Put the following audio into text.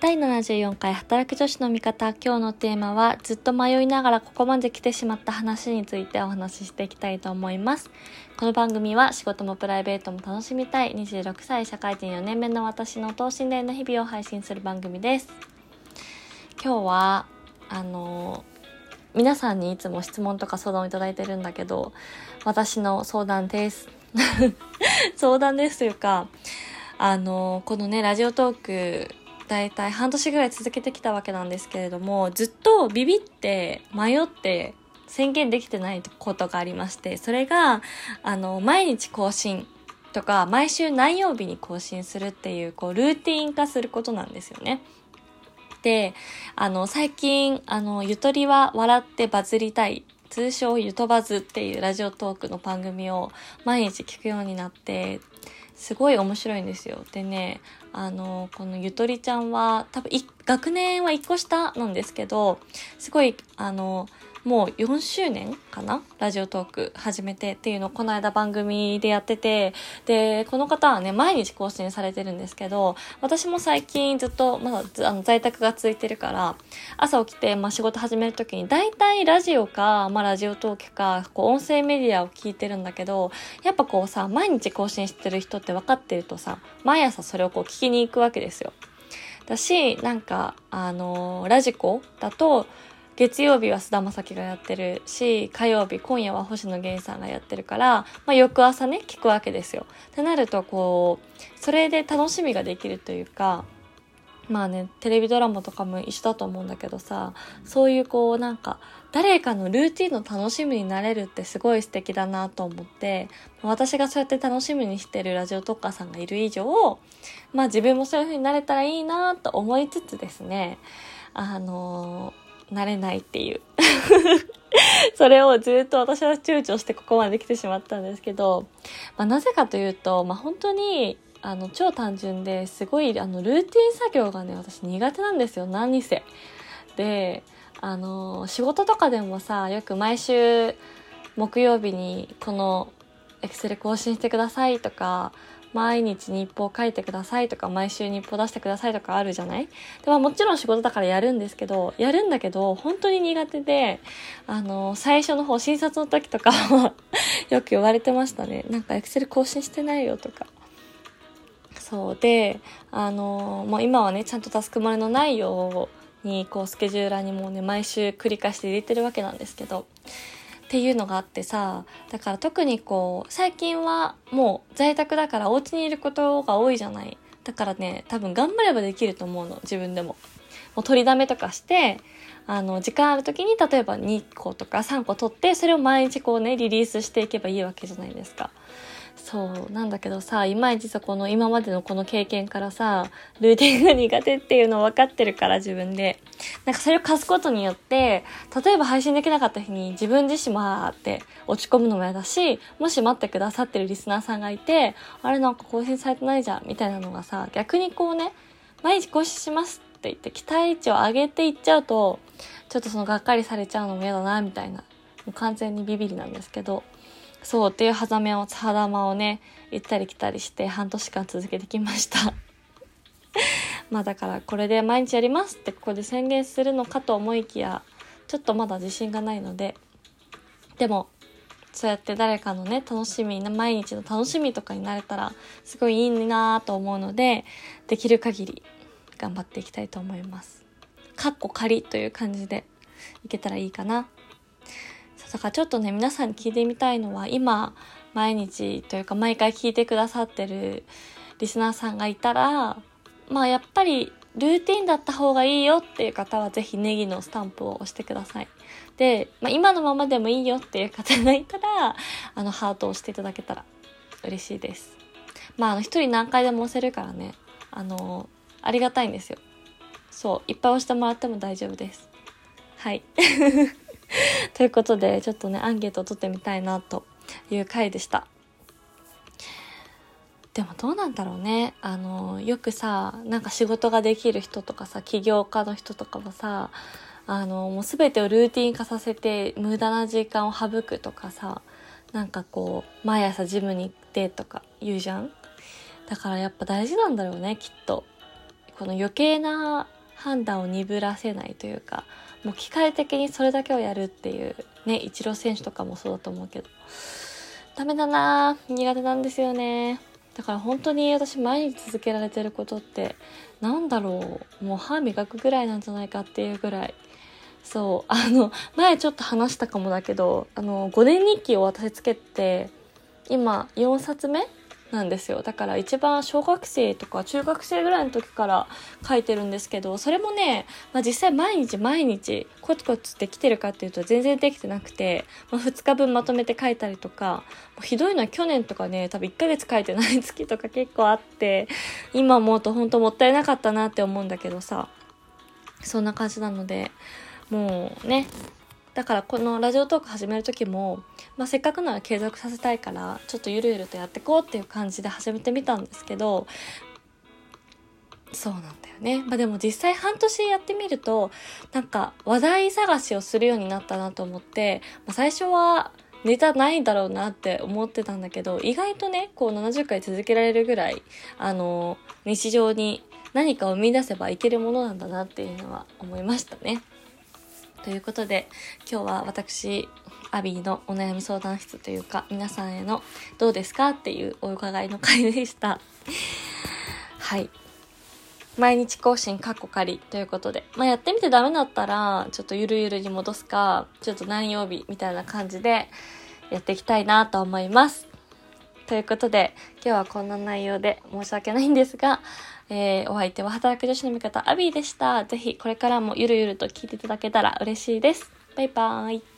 第74回働く女子の味方今日のテーマはずっと迷いながらここまで来てしまった話についてお話ししていきたいと思います。この番組は仕事もプライベートも楽しみたい。26歳社会人4年目の私の等身大の日々を配信する番組です。今日はあの皆さんにいつも質問とか相談をいただいてるんだけど私の相談です。相談ですというかあのこのねラジオトーク大体半年ぐらい続けてきたわけなんですけれども、ずっとビビって迷って宣言できてないことがありまして、それが、あの、毎日更新とか、毎週何曜日に更新するっていう、こう、ルーティン化することなんですよね。で、あの、最近、あの、ゆとりは笑ってバズりたい通称ゆとばずっていうラジオトークの番組を毎日聞くようになって、すごい面白いんですよ。でね、あの、このゆとりちゃんは、多分、学年は1個下なんですけど、すごい、あの、もう4周年かな？ラジオトーク始めてっていうのをこの間番組でやってて、で、この方はね、毎日更新されてるんですけど、私も最近ずっとまだあの在宅が続いてるから、朝起きて、まあ、仕事始めるときに、大体ラジオか、まあ、ラジオトークか、こう、音声メディアを聞いてるんだけど、やっぱこうさ、毎日更新してる人って分かってるとさ、毎朝それをこう聞きに行くわけですよ。だし、なんか、あのー、ラジコだと、月曜日は菅田将暉がやってるし、火曜日、今夜は星野源さんがやってるから、まあ翌朝ね、聞くわけですよ。ってなると、こう、それで楽しみができるというか、まあね、テレビドラマとかも一緒だと思うんだけどさ、そういうこうなんか、誰かのルーティンの楽しみになれるってすごい素敵だなと思って、私がそうやって楽しみにしてるラジオ特化さんがいる以上、まあ自分もそういう風になれたらいいなと思いつつですね、あのーなれないっていう それをずっと私は躊躇してここまで来てしまったんですけど、まあ、なぜかというと、まあ、本当にあの超単純ですごいあのルーティン作業がね私苦手なんですよ何にせ。であの仕事とかでもさよく毎週木曜日にこのエクセル更新してくださいとか毎日日報書いてくださいとか、毎週日報出してくださいとかあるじゃない？で、まあもちろん仕事だからやるんですけど、やるんだけど、本当に苦手で、あの、最初の方、診察の時とか よく言われてましたね。なんかエクセル更新してないよとか。そうで、あの、もう今はね、ちゃんとタスクマネの内容に、こう、スケジューラーにもうね、毎週繰り返して入れてるわけなんですけど、っていうのがあってさだから特にこう最近はもう在宅だからお家にいることが多いじゃない。だからね多分頑張ればできると思うの自分でも。もう取りだめとかしてあの時間ある時に例えば2個とか3個取ってそれを毎日こうねリリースしていけばいいわけじゃないですか。そうなんだけどさいまいちさこの今までのこの経験からさルーティンが苦手っていうの分かってるから自分で。なんかそれを貸すことによって例えば配信できなかった日に自分自身もあって落ち込むのも嫌だしもし待ってくださってるリスナーさんがいてあれなんか更新されてないじゃんみたいなのがさ逆にこうね毎日更新しますって言って期待値を上げていっちゃうとちょっとそのがっかりされちゃうのも嫌だなみたいなもう完全にビビりなんですけどそうっていう狭間を、狭間をね、行ったり来たりして半年間続けてきました。まあだからこれで毎日やりますってここで宣言するのかと思いきや、ちょっとまだ自信がないので、でも、そうやって誰かのね、楽しみ、毎日の楽しみとかになれたら、すごいいいなと思うので、できる限り頑張っていきたいと思います。かっこ仮という感じでいけたらいいかな。だからちょっとね、皆さんに聞いてみたいのは、今、毎日というか毎回聞いてくださってるリスナーさんがいたら、まあやっぱりルーティンだった方がいいよっていう方はぜひネギのスタンプを押してください。で、まあ、今のままでもいいよっていう方がいたら、あのハートを押していただけたら嬉しいです。まああの一人何回でも押せるからね、あの、ありがたいんですよ。そう、いっぱい押してもらっても大丈夫です。はい。ということで、ちょっとね、アンケートを取ってみたいなという回でした。でもどうなんだろうね。あの、よくさ、なんか仕事ができる人とかさ、起業家の人とかはさ、あの、もう全てをルーティン化させて、無駄な時間を省くとかさ、なんかこう、毎朝ジムに行ってとか言うじゃんだからやっぱ大事なんだろうね、きっと。この余計な判断を鈍らせないというかもう機械的にそれだけをやるっていうねイチロー選手とかもそうだと思うけどダメだな苦手なんですよね。だから本当に私毎日続けられてることってなんだろうもう歯磨くぐらいなんじゃないかっていうぐらい。そうあの前ちょっと話したかもだけどあの5年日記を私つけて今4冊目なんですよ。だから一番小学生とか中学生ぐらいの時から書いてるんですけどそれもね、まあ、実際毎日毎日コツコツできてるかっていうと全然できてなくて、まあ、2日分まとめて書いたりとかひどいのは去年とかね多分1ヶ月書いてない月とか 結構あって今思うと本当もったいなかったなって思うんだけどさそんな感じなのでもうねだからこのラジオトーク始める時も、まあ、せっかくなら継続させたいからちょっとゆるゆるとやっていこうっていう感じで始めてみたんですけどそうなんだよね。まあでも実際半年やってみるとなんか話題探しをするようになったなと思って、まあ、最初はネタないんだろうなって思ってたんだけど意外とねこう70回続けられるぐらいあの日常に何かを生み出せばいけるものなんだなっていうのは思いましたね。ということで、今日は私、アビーのお悩み相談室というか、皆さんへのどうですかっていうお伺いの回でした。はい。毎日更新カッコ仮ということで、まあ、やってみてダメだったら、ちょっとゆるゆるに戻すか、ちょっと何曜日みたいな感じでやっていきたいなと思います。ということで、今日はこんな内容で申し訳ないんですが、えー、お相手は働く女子の味方、アビーでした。ぜひこれからもゆるゆると聞いていただけたら嬉しいです。バイバーイ。